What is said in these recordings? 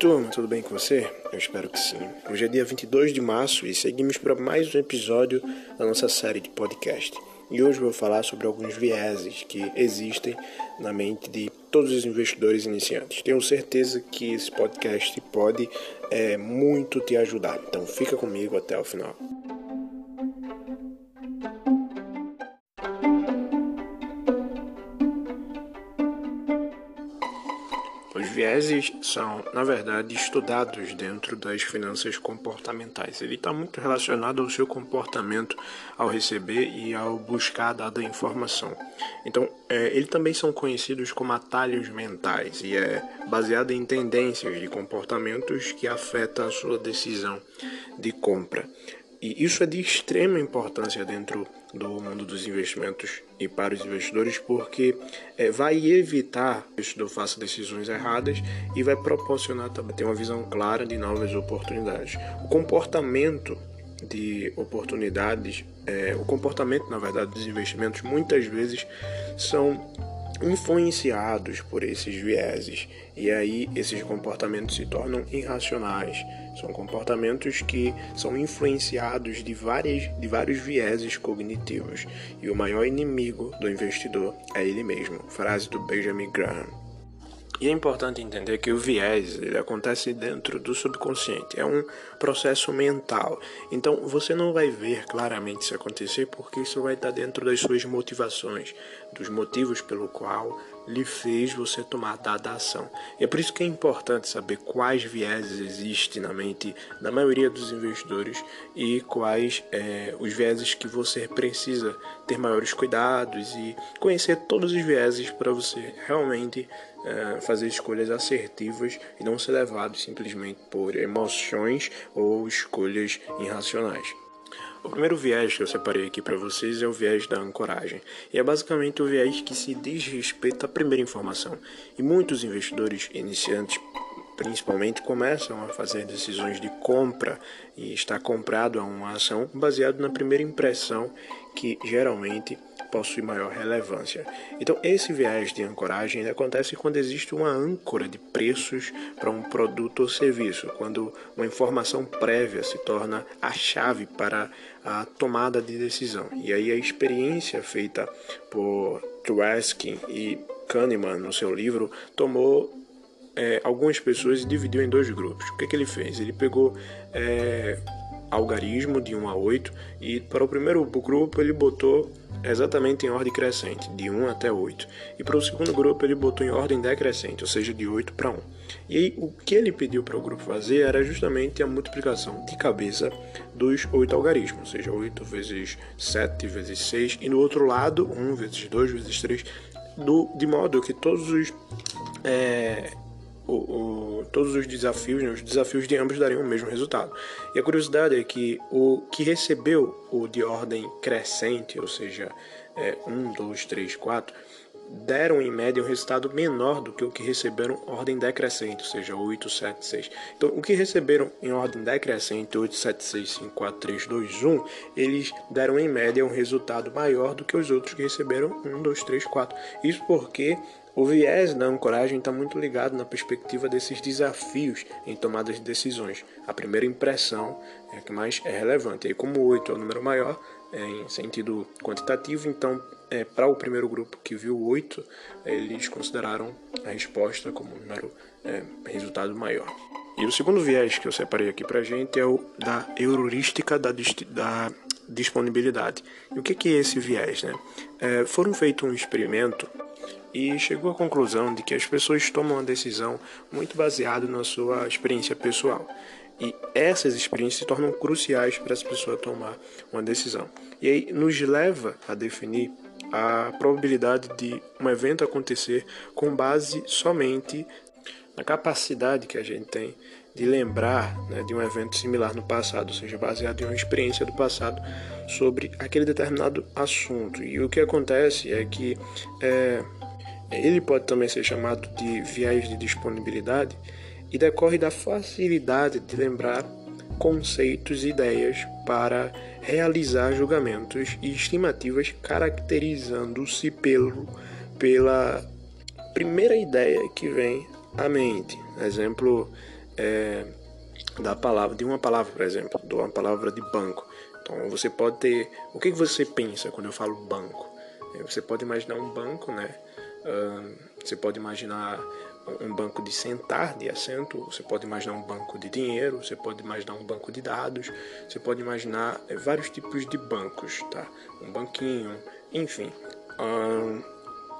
turma, tudo bem com você? Eu espero que sim. Hoje é dia 22 de março e seguimos para mais um episódio da nossa série de podcast. E hoje vou falar sobre alguns vieses que existem na mente de todos os investidores iniciantes. Tenho certeza que esse podcast pode é, muito te ajudar, então fica comigo até o final. São, na verdade, estudados dentro das finanças comportamentais. Ele está muito relacionado ao seu comportamento ao receber e ao buscar dada informação. Então, é, eles também são conhecidos como atalhos mentais e é baseado em tendências de comportamentos que afetam a sua decisão de compra. E isso é de extrema importância dentro do mundo dos investimentos e para os investidores, porque é, vai evitar que o investidor faça decisões erradas e vai proporcionar também ter uma visão clara de novas oportunidades. O comportamento de oportunidades, é, o comportamento, na verdade, dos investimentos muitas vezes são influenciados por esses vieses e aí esses comportamentos se tornam irracionais. São comportamentos que são influenciados de, várias, de vários vieses cognitivos e o maior inimigo do investidor é ele mesmo. Frase do Benjamin Graham. E é importante entender que o viés ele acontece dentro do subconsciente, é um processo mental. Então você não vai ver claramente isso acontecer porque isso vai estar dentro das suas motivações, dos motivos pelo qual lhe fez você tomar dada ação. E é por isso que é importante saber quais vieses existem na mente da maioria dos investidores e quais é, os vieses que você precisa ter maiores cuidados e conhecer todos os vieses para você realmente é, fazer escolhas assertivas e não ser levado simplesmente por emoções ou escolhas irracionais. O primeiro viés que eu separei aqui para vocês é o viés da ancoragem, e é basicamente o viés que se diz respeito à primeira informação. E muitos investidores iniciantes, principalmente, começam a fazer decisões de compra e está comprado a uma ação baseado na primeira impressão que geralmente possui maior relevância. Então, esse viés de ancoragem acontece quando existe uma âncora de preços para um produto ou serviço, quando uma informação prévia se torna a chave para a tomada de decisão. E aí a experiência feita por Tversky e Kahneman no seu livro tomou é, algumas pessoas e dividiu em dois grupos. O que, que ele fez? Ele pegou é, algarismo de 1 a 8 e para o primeiro grupo ele botou exatamente em ordem crescente, de 1 até 8. E para o segundo grupo ele botou em ordem decrescente, ou seja, de 8 para 1. E aí o que ele pediu para o grupo fazer era justamente a multiplicação de cabeça dos 8 algarismos, ou seja, 8 vezes 7 vezes 6, e no outro lado 1 vezes 2 vezes 3, do, de modo que todos os é, todos os desafios, né, os desafios de ambos dariam o mesmo resultado. E a curiosidade é que o que recebeu o de ordem crescente, ou seja, é, 1, 2, 3, 4, deram em média um resultado menor do que o que receberam ordem decrescente, ou seja, 8, 7, 6. Então, o que receberam em ordem decrescente, 8, 7, 6, 5, 4, 3, 2, 1, eles deram em média um resultado maior do que os outros que receberam 1, 2, 3, 4. Isso porque o viés da ancoragem está muito ligado na perspectiva desses desafios em tomadas de decisões. A primeira impressão é a que mais é relevante. E como 8 é o número maior, é, em sentido quantitativo, então, é, para o primeiro grupo que viu 8, eles consideraram a resposta como um número é, resultado maior. E o segundo viés que eu separei aqui para a gente é o da heurística da, da disponibilidade. E o que, que é esse viés? Né? É, foram feito um experimento e chegou à conclusão de que as pessoas tomam a decisão muito baseado na sua experiência pessoal. E essas experiências se tornam cruciais para essa pessoa tomar uma decisão. E aí nos leva a definir a probabilidade de um evento acontecer com base somente na capacidade que a gente tem de lembrar né, de um evento similar no passado, ou seja, baseado em uma experiência do passado sobre aquele determinado assunto. E o que acontece é que é, ele pode também ser chamado de viés de disponibilidade e decorre da facilidade de lembrar conceitos e ideias para realizar julgamentos e estimativas caracterizando-se pelo pela primeira ideia que vem à mente. Exemplo, é, da palavra, de uma palavra, por exemplo, de uma palavra de banco. Então você pode ter. O que, você pensa quando eu falo banco? É, você pode imaginar um banco, né? Você pode imaginar um banco de sentar, de assento, você pode imaginar um banco de dinheiro, você pode imaginar um banco de dados, você pode imaginar é, vários tipos de bancos, tá? Um banquinho, enfim. Uh,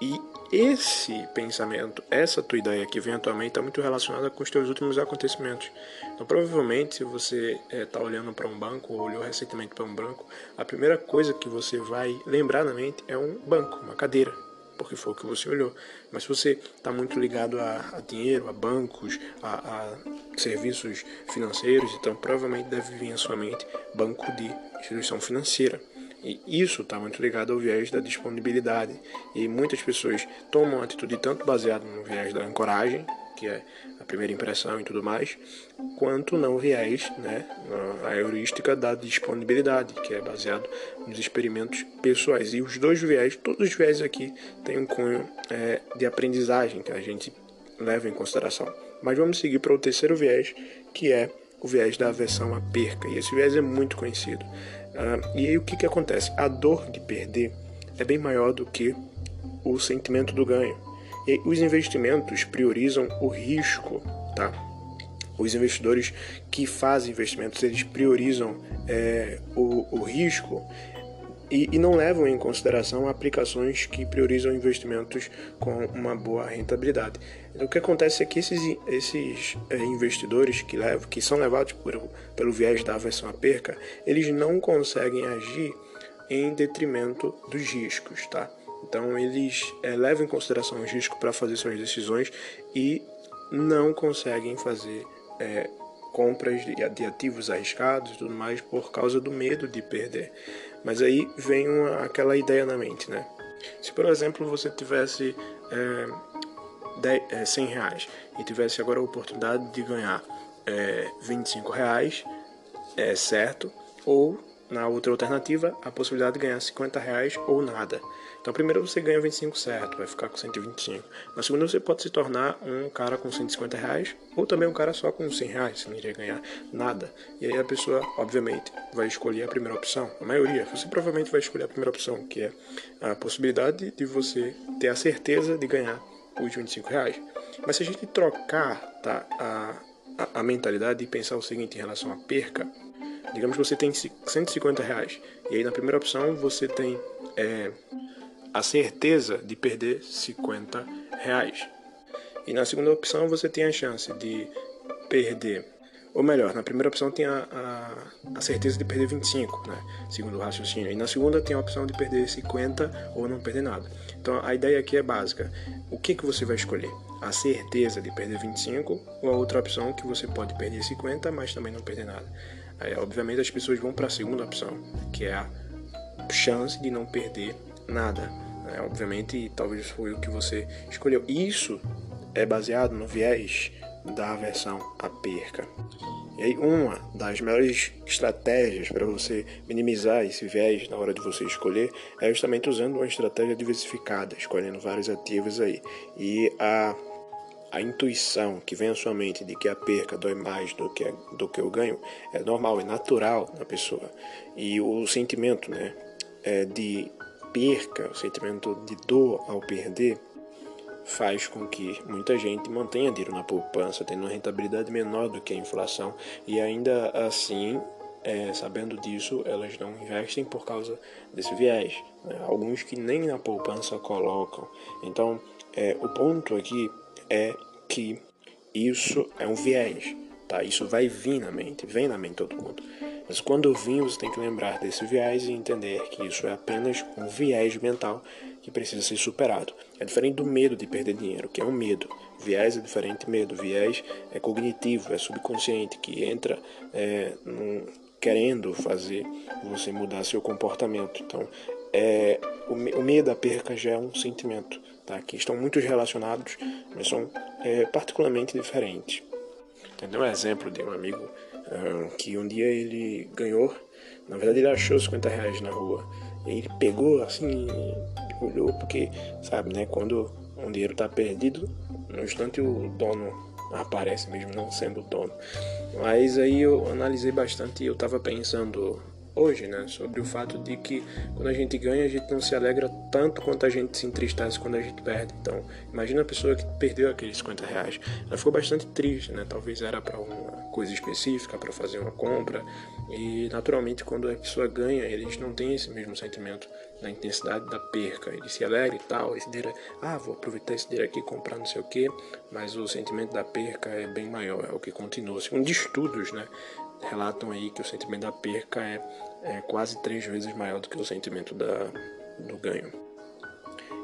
e esse pensamento, essa tua ideia que vem atualmente está muito relacionada com os teus últimos acontecimentos. Então, provavelmente, se você está eh, é, olhando para um banco ou olhou recentemente para um banco, a primeira coisa que você vai lembrar na mente é um banco, uma cadeira, porque foi o que você olhou. Mas se você está muito ligado a, a, dinheiro, a bancos, a, a serviços financeiros, então provavelmente deve vir à sua mente banco de instituição financeira. E isso está muito ligado ao viés da disponibilidade. E muitas pessoas tomam atitude tanto baseada no viés da ancoragem, que é a primeira impressão e tudo mais, quanto não viés, né, a heurística da disponibilidade, que é baseado nos experimentos pessoais. E os dois viés, todos os viés aqui têm um cunho é, de aprendizagem que a gente leva em consideração. Mas vamos seguir para o terceiro viés, que é o viés da aversão à perca. E esse viés é muito conhecido. Uh, e aí o que, que acontece? A dor de perder é bem maior do que o sentimento do ganho. E os investimentos priorizam o risco, tá? Os investidores que fazem investimentos, eles priorizam é, o, o risco e, e, não levam em consideração aplicações que priorizam investimentos com uma boa rentabilidade. O que acontece é que esses, esses é, investidores que, levam, que são levados por, pelo viés da aversão à perca, eles não conseguem agir em detrimento dos riscos, tá? Então eles é, levam em consideração os riscos para fazer suas decisões e não conseguem fazer é, compras de, ativos arriscados e tudo mais por causa do medo de perder. Mas aí vem uma, aquela ideia na mente, né? Se por exemplo você tivesse é, 10, é, 100 reais e tivesse agora a oportunidade de ganhar é, 25 reais, é certo, ou na outra alternativa, a possibilidade de ganhar 50 reais ou nada. Então, primeiro você ganha 25 certo, vai ficar com 125. Na segunda, você pode se tornar um cara com 150 reais ou também um cara só com 100 reais, você não iria ganhar nada. E aí a pessoa, obviamente, vai escolher a primeira opção. A maioria, você provavelmente vai escolher a primeira opção, que é a possibilidade de você ter a certeza de ganhar os 25 reais. Mas se a gente trocar tá, a, a, a mentalidade e pensar o seguinte em relação à perca, Digamos que você tem 150 reais. E aí na primeira opção você tem é, a certeza de perder 50 reais. E na segunda opção você tem a chance de perder, ou melhor, na primeira opção tem a, a, a, certeza de perder 25, né? Segundo o raciocínio. E na segunda tem a opção de perder 50 ou não perder nada. Então a ideia aqui é básica. O que, que você vai escolher? A certeza de perder 25 ou a outra opção que você pode perder 50, mas também não perder nada? Obviamente, as pessoas vão para a segunda opção, que é a chance de não perder nada. Né? Obviamente, talvez foi o que você escolheu. Isso é baseado no viés da aversão à perca. E aí, uma das melhores estratégias para você minimizar esse viés na hora de você escolher é justamente usando uma estratégia diversificada, escolhendo vários ativos aí. E a a intuição que vem à sua mente de que a perca dói mais do que, do que o ganho é normal, é natural na pessoa. E o sentimento né, é de perca, o sentimento de dor ao perder, faz com que muita gente mantenha dinheiro na poupança, tendo uma rentabilidade menor do que a inflação, e ainda assim, é, sabendo disso, elas não investem por causa desse viés. Né? Alguns que nem na poupança colocam. Então, é, o ponto aqui é que isso é um viés, tá? Isso vai vir na mente, vem na mente todo mundo. Mas quando vir, você tem que lembrar desse viés e entender que isso é apenas um viés mental que precisa ser superado. É diferente do medo de perder dinheiro, que é um medo. Viés é diferente de medo. Viés é cognitivo, é subconsciente, que entra é, num, querendo fazer você mudar seu comportamento. Então, é, o, o medo da perca já é um sentimento tá? que estão muito relacionados, mas são é, particularmente diferentes. Tem um exemplo de um amigo uh, que um dia ele ganhou, na verdade ele achou 50 reais na rua, e ele pegou assim, olhou, porque sabe, né, quando um dinheiro está perdido, no instante o dono aparece mesmo não sendo dono. Mas aí eu analisei bastante e eu estava pensando hoje, né, sobre o fato de que quando a gente ganha, a gente não se alegra tanto quanto a gente se entristece quando a gente perde. Então, imagina a pessoa que perdeu aqueles 50 reais. Ela ficou bastante triste, né? Talvez era para uma coisa específica, para fazer uma compra. E naturalmente, quando a pessoa ganha, eles não têm esse mesmo sentimento da intensidade da perca. Ele se alegra e tal, esse dinheiro, ah, vou aproveitar esse dinheiro aqui e comprar não sei o que, mas o sentimento da perca é bem maior, é o que continua. Segundo estudos, né, relatam aí que o sentimento da perca é, é quase três vezes maior do que o sentimento da, do ganho.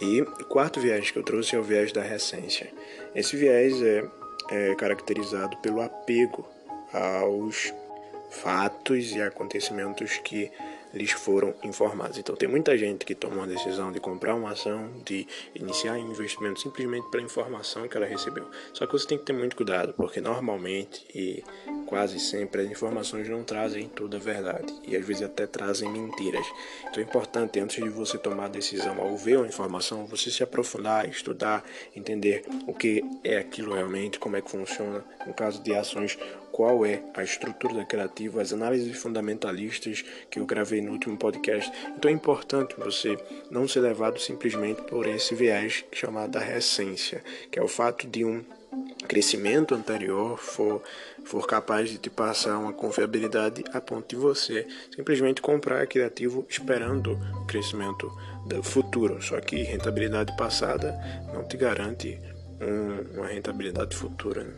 E o quarto viés que eu trouxe é o viés da recência. Esse viés é, é caracterizado pelo apego aos fatos e acontecimentos que lhes foram informados. Então tem muita gente que tomou a decisão de comprar uma ação, de iniciar um investimento simplesmente pela informação que ela recebeu. Só que você tem que ter muito cuidado, porque normalmente e quase sempre as informações não trazem toda a verdade e às vezes até trazem mentiras. Então é importante antes de você tomar a decisão ao ver uma informação, você se aprofundar, estudar, entender o que é aquilo realmente, como é que funciona. No caso de ações, qual é a estrutura ativo, as análises fundamentalistas que eu gravei no último podcast. Então é importante você não ser levado simplesmente por esse viés chamado recência, que é o fato de um crescimento anterior for, for capaz de te passar uma confiabilidade a ponto de você simplesmente comprar aquele ativo esperando o crescimento futuro. Só que rentabilidade passada não te garante um, uma rentabilidade futura. Né?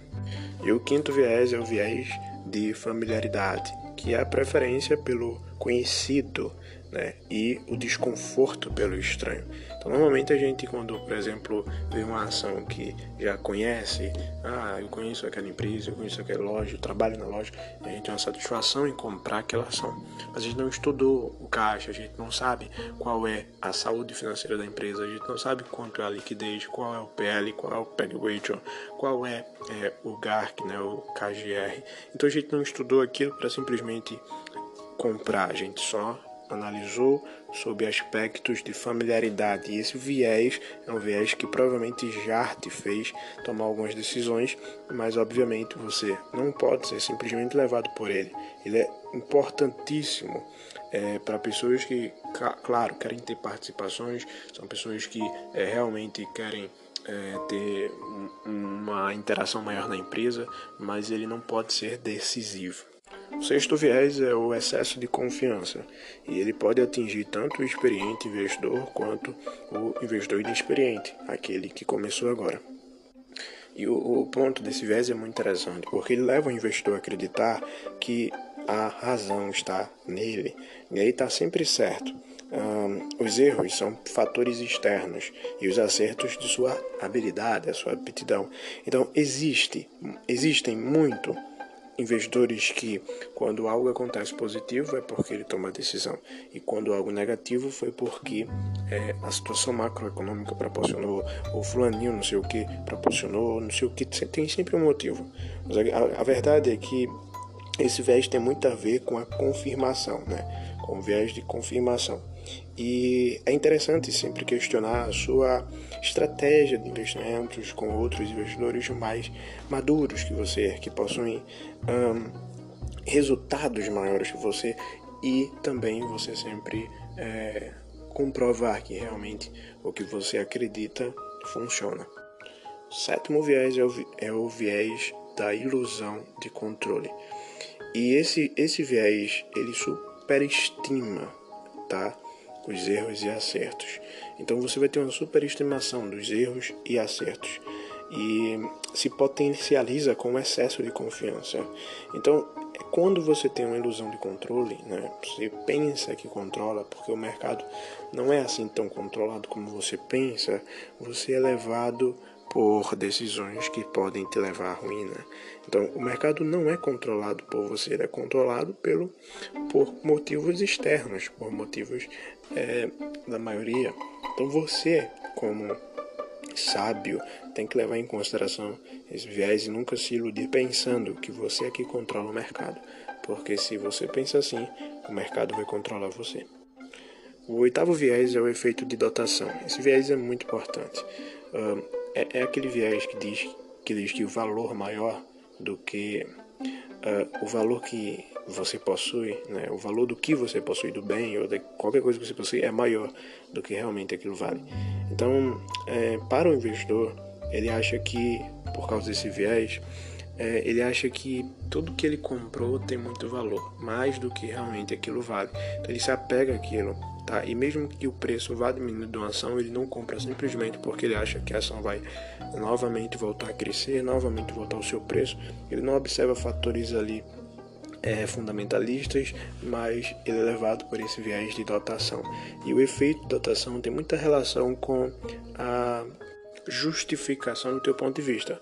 E o quinto viés é o viés de familiaridade, que é a preferência pelo conhecido né? e o desconforto pelo estranho. Então, normalmente a gente, quando, por exemplo, vê uma ação que já conhece, ah, eu conheço aquela empresa, eu conheço aquela loja, eu trabalho na loja, a gente tem uma satisfação em comprar aquela ação. Mas a gente não estudou o caixa, a gente não sabe qual é a saúde financeira da empresa, a gente não sabe quanto é a liquidez, qual é o PL, qual é o PEG ratio, qual é, é o GARC, né, o KGR. Então a gente não estudou aquilo para simplesmente comprar, a gente só analisou sob aspectos de familiaridade. E esse viés é um viés que provavelmente já te fez tomar algumas decisões, mas obviamente você não pode ser simplesmente levado por ele. Ele é importantíssimo é, para pessoas que, claro, querem ter participações, são pessoas que é, realmente querem é, ter uma interação maior na empresa, mas ele não pode ser decisivo. O sexto viés é o excesso de confiança, e ele pode atingir tanto o experiente investidor quanto o investidor inexperiente, aquele que começou agora. E o, o ponto desse viés é muito interessante, porque ele leva o investidor a acreditar que a razão está nele, e aí está sempre certo. Um, os erros são fatores externos e os acertos de sua habilidade, a sua aptidão. Então existe, existem muito investidores que, quando algo acontece positivo, é porque ele toma a decisão, e quando algo negativo, foi porque é, a situação macroeconômica proporcionou, ou fulaninho não sei o que proporcionou, não sei o que, tem sempre um motivo. Mas a, a verdade é que esse viés tem muito a ver com a confirmação, né? com o viés de confirmação. E é interessante sempre questionar a sua estratégia de investimentos com outros investidores mais maduros que você, que possuem um, resultados maiores que você e também você sempre é, comprovar que realmente o que você acredita funciona. O sétimo viés é o, é o viés da ilusão de controle. E esse, esse viés ele superestima, tá? Os erros e acertos. Então você vai ter uma superestimação dos erros e acertos e se potencializa com um excesso de confiança. Então, quando você tem uma ilusão de controle, né, você pensa que controla, porque o mercado não é assim tão controlado como você pensa, você é levado por decisões que podem te levar à ruína. Então, o mercado não é controlado por você, ele é controlado pelo, por motivos externos, por motivos é, da maioria. Então, você, como sábio, tem que levar em consideração esse viés e nunca se iludir pensando que você é que controla o mercado. Porque se você pensa assim, o mercado vai controlar você. O oitavo viés é o efeito de dotação. Esse viés é muito importante. Uh, é, é aquele viés que diz que diz que o valor maior do que uh, o valor que você possui, né, o valor do que você possui do bem ou de qualquer coisa que você possui é maior do que realmente aquilo vale. Então, é, para o investidor, ele acha que por causa desse viés, é, ele acha que tudo que ele comprou tem muito valor, mais do que realmente aquilo vale. Então ele se apega àquilo, tá? E mesmo que o preço vá diminuindo uma ação, ele não compra simplesmente porque ele acha que a ação vai novamente voltar a crescer, novamente voltar ao seu preço. Ele não observa fatores ali é, fundamentalistas, mas ele é levado por esse viés de dotação. E o efeito de dotação tem muita relação com a justificação do teu ponto de vista.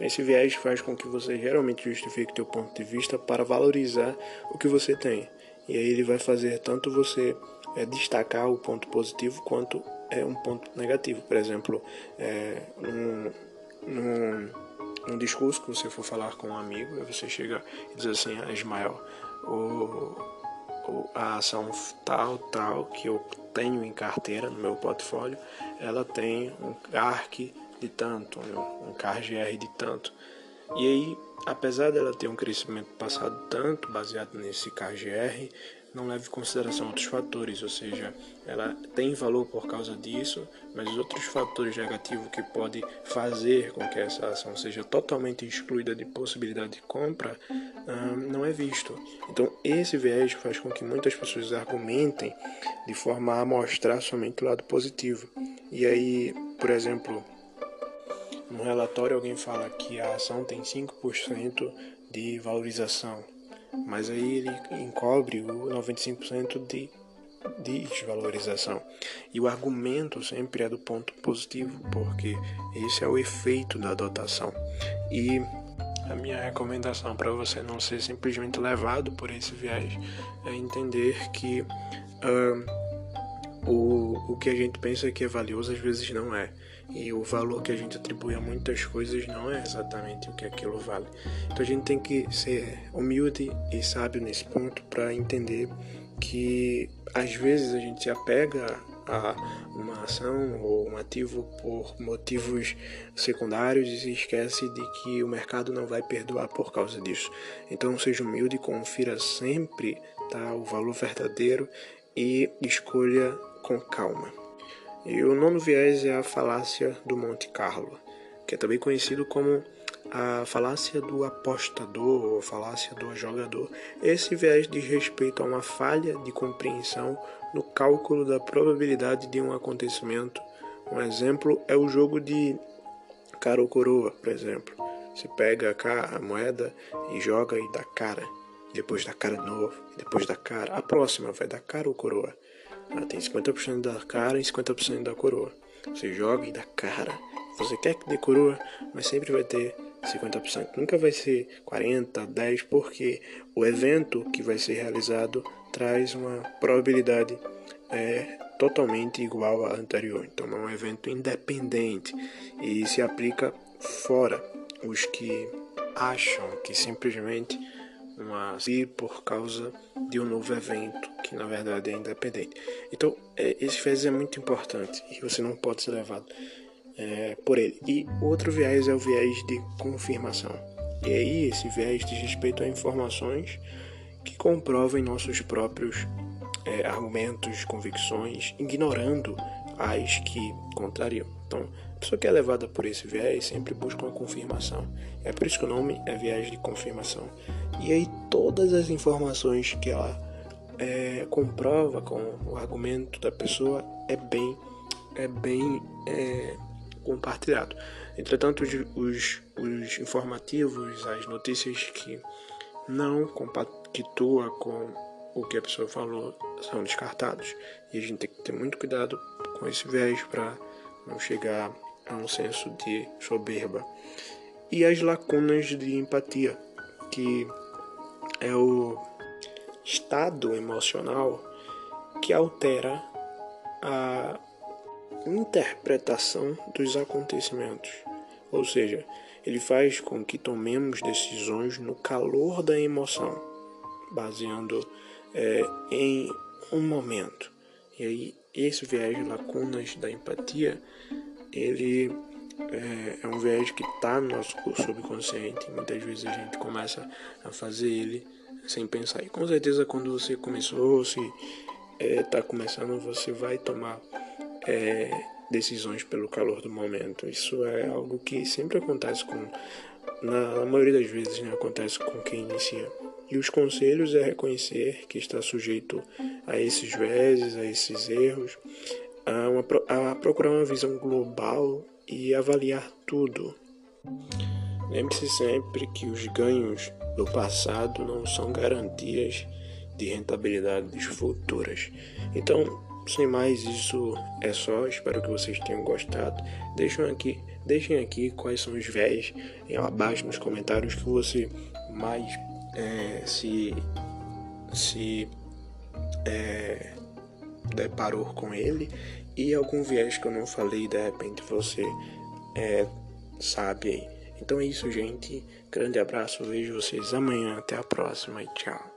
Esse viés faz com que você geralmente justifique teu ponto de vista para valorizar o que você tem. E aí ele vai fazer tanto você é, destacar o ponto positivo quanto é um ponto negativo. Por exemplo, é, num, discurso que você for falar com um amigo, você chega e diz assim, ah, Ismael, o, o, a ação tal, tal que eu tenho em carteira no meu portfólio, ela tem um CARC de tanto, um CARGR de tanto. E aí, apesar dela ter um crescimento passado tanto baseado nesse CARGR, não leva em consideração outros fatores, ou seja, ela tem valor por causa disso, mas os outros fatores negativos que pode fazer com que essa ação seja totalmente excluída de possibilidade de compra não é visto. Então, esse viés faz com que muitas pessoas argumentem de forma a mostrar somente o lado positivo. E aí, por exemplo, no relatório alguém fala que a ação tem 5% de valorização, mas aí ele encobre o 95% de desvalorização. E o argumento sempre é do ponto positivo, porque esse é o efeito da dotação. E a minha recomendação para você não ser simplesmente levado por esse viés é entender que uh, o, o que a gente pensa que é valioso às vezes não é. E o valor que a gente atribui a muitas coisas não é exatamente o que aquilo vale. Então a gente tem que ser humilde e sábio nesse ponto para entender que às vezes a gente se apega a uma ação ou um ativo por motivos secundários e se esquece de que o mercado não vai perdoar por causa disso. Então seja humilde, confira sempre tá, o valor verdadeiro e escolha com calma. E o nono viés é a falácia do Monte Carlo, que é também conhecido como a falácia do apostador ou falácia do jogador. Esse viés diz respeito a uma falha de compreensão no cálculo da probabilidade de um acontecimento. Um exemplo é o jogo de cara ou coroa, por exemplo. Você pega a moeda e joga e dá cara, depois dá cara novo, depois dá cara. A próxima vai dar cara ou coroa. Ela tem 50% da cara e 50% da coroa. Você joga e dá cara. Você quer que dê coroa, mas sempre vai ter 50%. Nunca vai ser 40, 10, porque o evento que vai ser realizado traz uma probabilidade é, totalmente igual à anterior. Então é um evento independente e se aplica fora os que acham que simplesmente uma vir por causa de um novo evento que na verdade é independente. Então é, esse viés é muito importante e você não pode ser levado é, por ele. E outro viés é o viés de confirmação. E aí esse viés diz respeito a informações que comprovam nossos próprios é, argumentos, convicções, ignorando as que contrariam. Então, a pessoa que é levada por esse viés sempre busca uma confirmação. É por isso que o nome é viés de confirmação. E aí todas as informações que ela é, comprova com o argumento da pessoa é bem, é bem é, compartilhado. Entretanto, os, os, os informativos, as notícias que não compactua com o que a pessoa falou são descartados. E a gente tem que ter muito cuidado com esse viés para não chegar a um senso de soberba. E as lacunas de empatia, que é o estado emocional que altera a interpretação dos acontecimentos. Ou seja, ele faz com que tomemos decisões no calor da emoção, baseando é, em um momento. E aí esse viés lacunas da empatia, ele é, é um viés que está no nosso subconsciente. Muitas vezes a gente começa a fazer ele sem pensar. E com certeza quando você começou, se está é, começando, você vai tomar é, decisões pelo calor do momento. Isso é algo que sempre acontece com, na, na maioria das vezes, né, acontece com quem inicia. E os conselhos é reconhecer que está sujeito a esses vezes, a esses erros, a, uma, a procurar uma visão global e avaliar tudo. Lembre-se sempre que os ganhos do passado não são garantias de rentabilidades futuras. Então, sem mais, isso é só. Espero que vocês tenham gostado. Deixem aqui, deixem aqui quais são os véis abaixo nos comentários que você mais é, se se é, deparou com ele e algum viés que eu não falei de repente você é, sabe aí. Então é isso, gente. Grande abraço. Vejo vocês amanhã. Até a próxima e tchau.